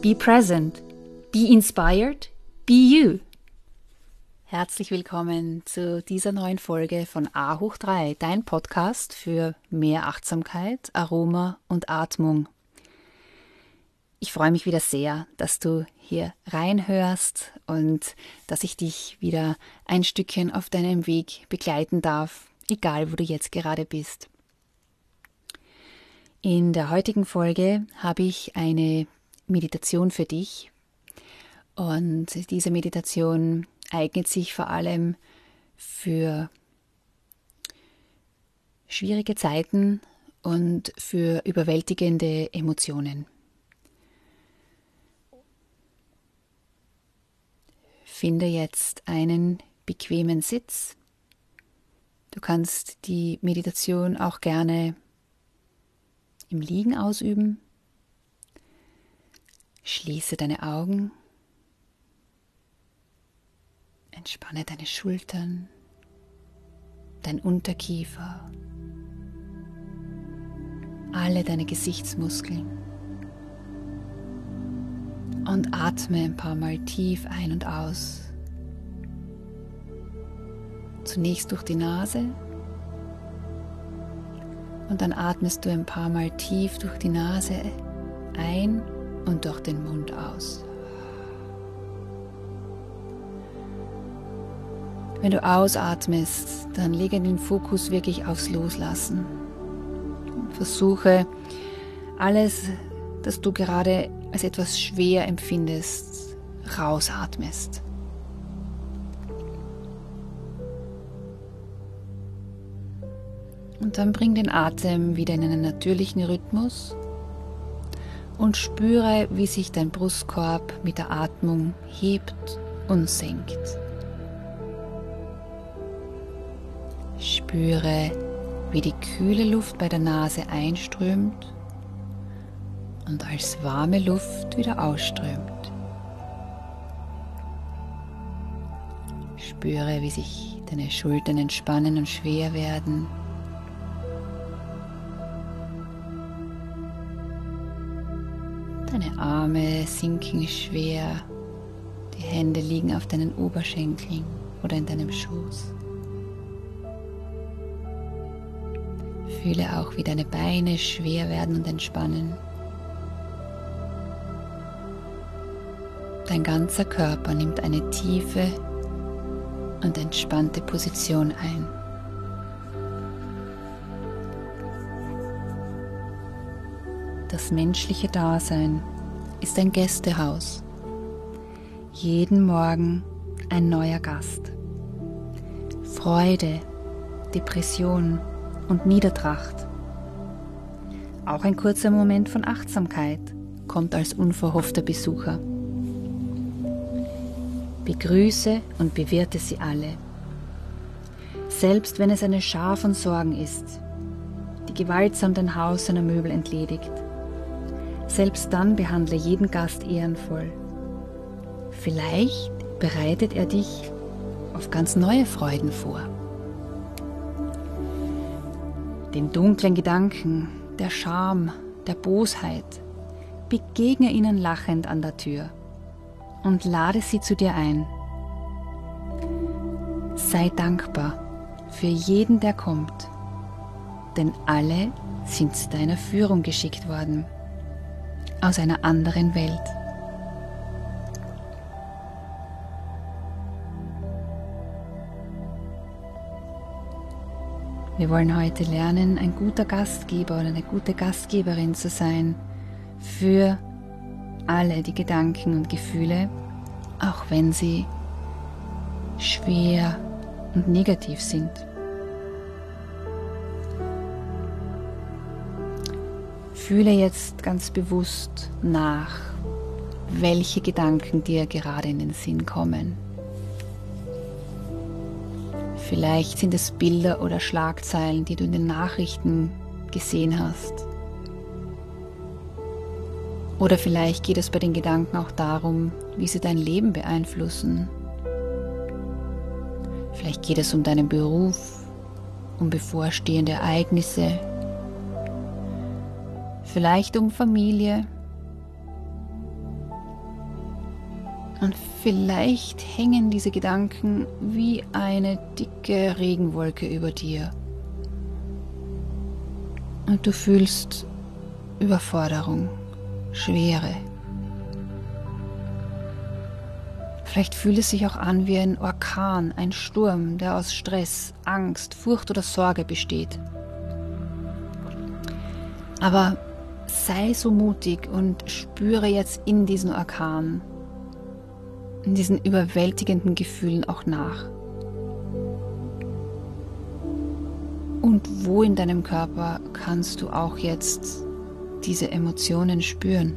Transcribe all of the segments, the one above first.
be present, be inspired, be you. Herzlich willkommen zu dieser neuen Folge von A hoch 3, dein Podcast für mehr Achtsamkeit, Aroma und Atmung. Ich freue mich wieder sehr, dass du hier reinhörst und dass ich dich wieder ein Stückchen auf deinem Weg begleiten darf, egal wo du jetzt gerade bist. In der heutigen Folge habe ich eine Meditation für dich und diese Meditation eignet sich vor allem für schwierige Zeiten und für überwältigende Emotionen. Finde jetzt einen bequemen Sitz. Du kannst die Meditation auch gerne im Liegen ausüben. Schließe deine Augen. Entspanne deine Schultern, dein Unterkiefer, alle deine Gesichtsmuskeln und atme ein paar Mal tief ein und aus. Zunächst durch die Nase und dann atmest du ein paar Mal tief durch die Nase ein und durch den Mund aus. Wenn du ausatmest, dann lege den Fokus wirklich aufs Loslassen. Versuche alles, das du gerade als etwas schwer empfindest, rausatmest. Und dann bring den Atem wieder in einen natürlichen Rhythmus und spüre, wie sich dein Brustkorb mit der Atmung hebt und senkt. Spüre, wie die kühle Luft bei der Nase einströmt und als warme Luft wieder ausströmt. Spüre, wie sich deine Schultern entspannen und schwer werden. Arme sinken schwer, die Hände liegen auf deinen Oberschenkeln oder in deinem Schoß. Fühle auch, wie deine Beine schwer werden und entspannen. Dein ganzer Körper nimmt eine tiefe und entspannte Position ein. Das menschliche Dasein ist ein Gästehaus. Jeden Morgen ein neuer Gast. Freude, Depression und Niedertracht. Auch ein kurzer Moment von Achtsamkeit kommt als unverhoffter Besucher. Begrüße und bewirte sie alle. Selbst wenn es eine Schar von Sorgen ist, die gewaltsam dein Haus seiner Möbel entledigt. Selbst dann behandle jeden Gast ehrenvoll. Vielleicht bereitet er dich auf ganz neue Freuden vor. Den dunklen Gedanken, der Scham, der Bosheit, begegne ihnen lachend an der Tür und lade sie zu dir ein. Sei dankbar für jeden, der kommt, denn alle sind zu deiner Führung geschickt worden, aus einer anderen Welt. Wir wollen heute lernen, ein guter Gastgeber oder eine gute Gastgeberin zu sein für alle die Gedanken und Gefühle, auch wenn sie schwer und negativ sind. Fühle jetzt ganz bewusst nach, welche Gedanken dir gerade in den Sinn kommen. Vielleicht sind es Bilder oder Schlagzeilen, die du in den Nachrichten gesehen hast. Oder vielleicht geht es bei den Gedanken auch darum, wie sie dein Leben beeinflussen. Vielleicht geht es um deinen Beruf, um bevorstehende Ereignisse, vielleicht um Familie. Und vielleicht hängen diese Gedanken wie eine dicke Regenwolke über dir. Und du fühlst Überforderung, Schwere. Vielleicht fühlt es sich auch an wie ein Orkan, ein Sturm, der aus Stress, Angst, Furcht oder Sorge besteht. Aber sei so mutig und spüre jetzt in diesen Orkan, in diesen überwältigenden Gefühlen auch nach. Und wo in deinem Körper kannst du auch jetzt diese Emotionen spüren?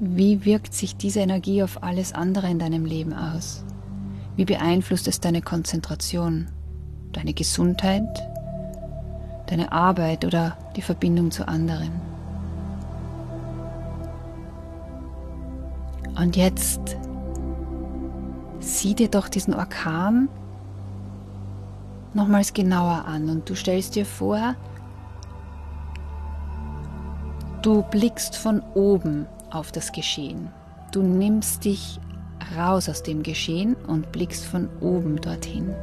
Wie wirkt sich diese Energie auf alles andere in deinem Leben aus? Wie beeinflusst es deine Konzentration, deine Gesundheit, deine Arbeit oder die Verbindung zu anderen? Und jetzt sieh dir doch diesen Orkan nochmals genauer an und du stellst dir vor, du blickst von oben auf das Geschehen. Du nimmst dich raus aus dem Geschehen und blickst von oben dorthin.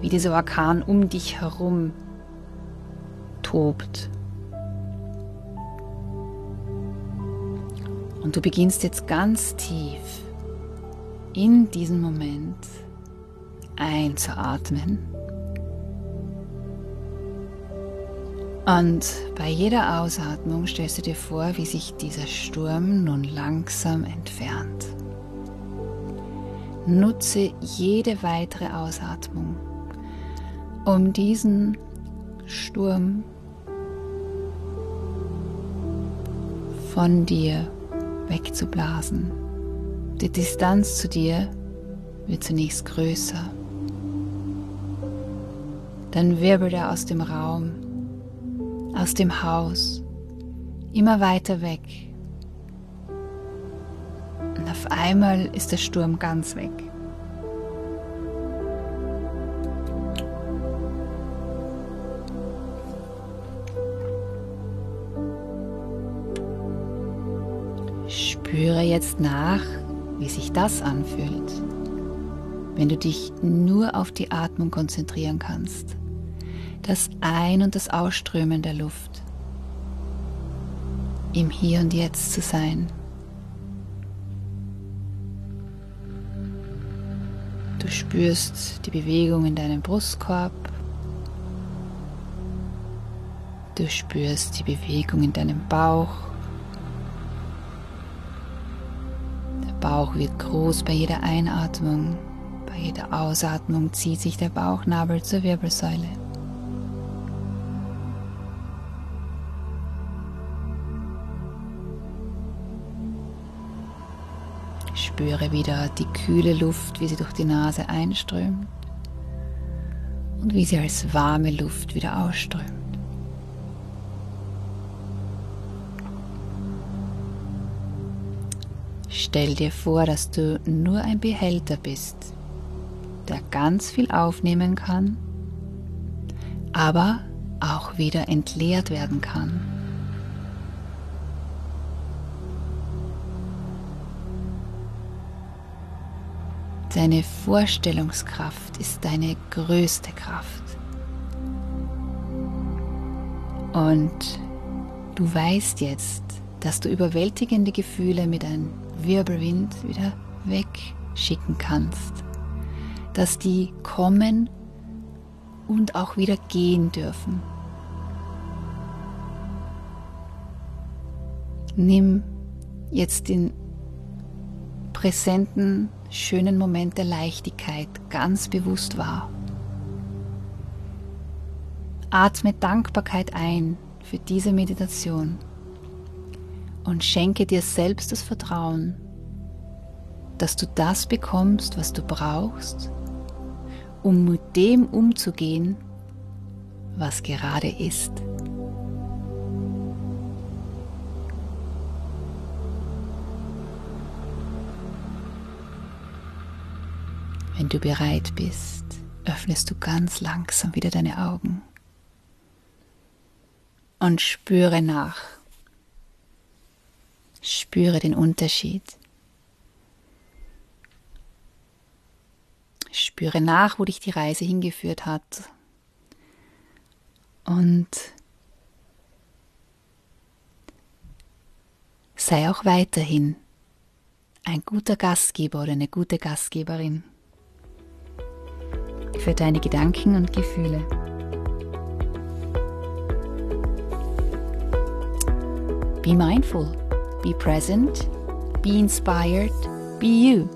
Wie dieser Orkan um dich herum tobt. Und du beginnst jetzt ganz tief in diesen Moment einzuatmen. Und bei jeder Ausatmung stellst du dir vor, wie sich dieser Sturm nun langsam entfernt. Nutze jede weitere Ausatmung, um diesen Sturm von dir wegzublasen. Die Distanz zu dir wird zunächst größer. Dann wirbelt er aus dem Raum, aus dem Haus, immer weiter weg auf einmal ist der Sturm ganz weg. Spüre jetzt nach, wie sich das anfühlt, wenn du dich nur auf die Atmung konzentrieren kannst. Das Ein- und das Ausströmen der Luft. Im Hier und Jetzt zu sein. Du spürst die Bewegung in deinem Brustkorb. Du spürst die Bewegung in deinem Bauch. Der Bauch wird groß bei jeder Einatmung. Bei jeder Ausatmung zieht sich der Bauchnabel zur Wirbelsäule. Spüre wieder die kühle Luft, wie sie durch die Nase einströmt und wie sie als warme Luft wieder ausströmt. Stell dir vor, dass du nur ein Behälter bist, der ganz viel aufnehmen kann, aber auch wieder entleert werden kann. Deine Vorstellungskraft ist deine größte Kraft. Und du weißt jetzt, dass du überwältigende Gefühle mit ein Wirbelwind wieder wegschicken kannst. Dass die kommen und auch wieder gehen dürfen. Nimm jetzt den präsenten, schönen Moment der Leichtigkeit ganz bewusst wahr. Atme Dankbarkeit ein für diese Meditation und schenke dir selbst das Vertrauen, dass du das bekommst, was du brauchst, um mit dem umzugehen, was gerade ist. Wenn du bereit bist, öffnest du ganz langsam wieder deine Augen und spüre nach. Spüre den Unterschied. Spüre nach, wo dich die Reise hingeführt hat. Und sei auch weiterhin ein guter Gastgeber oder eine gute Gastgeberin für deine Gedanken und Gefühle. Be mindful, be present, be inspired, be you.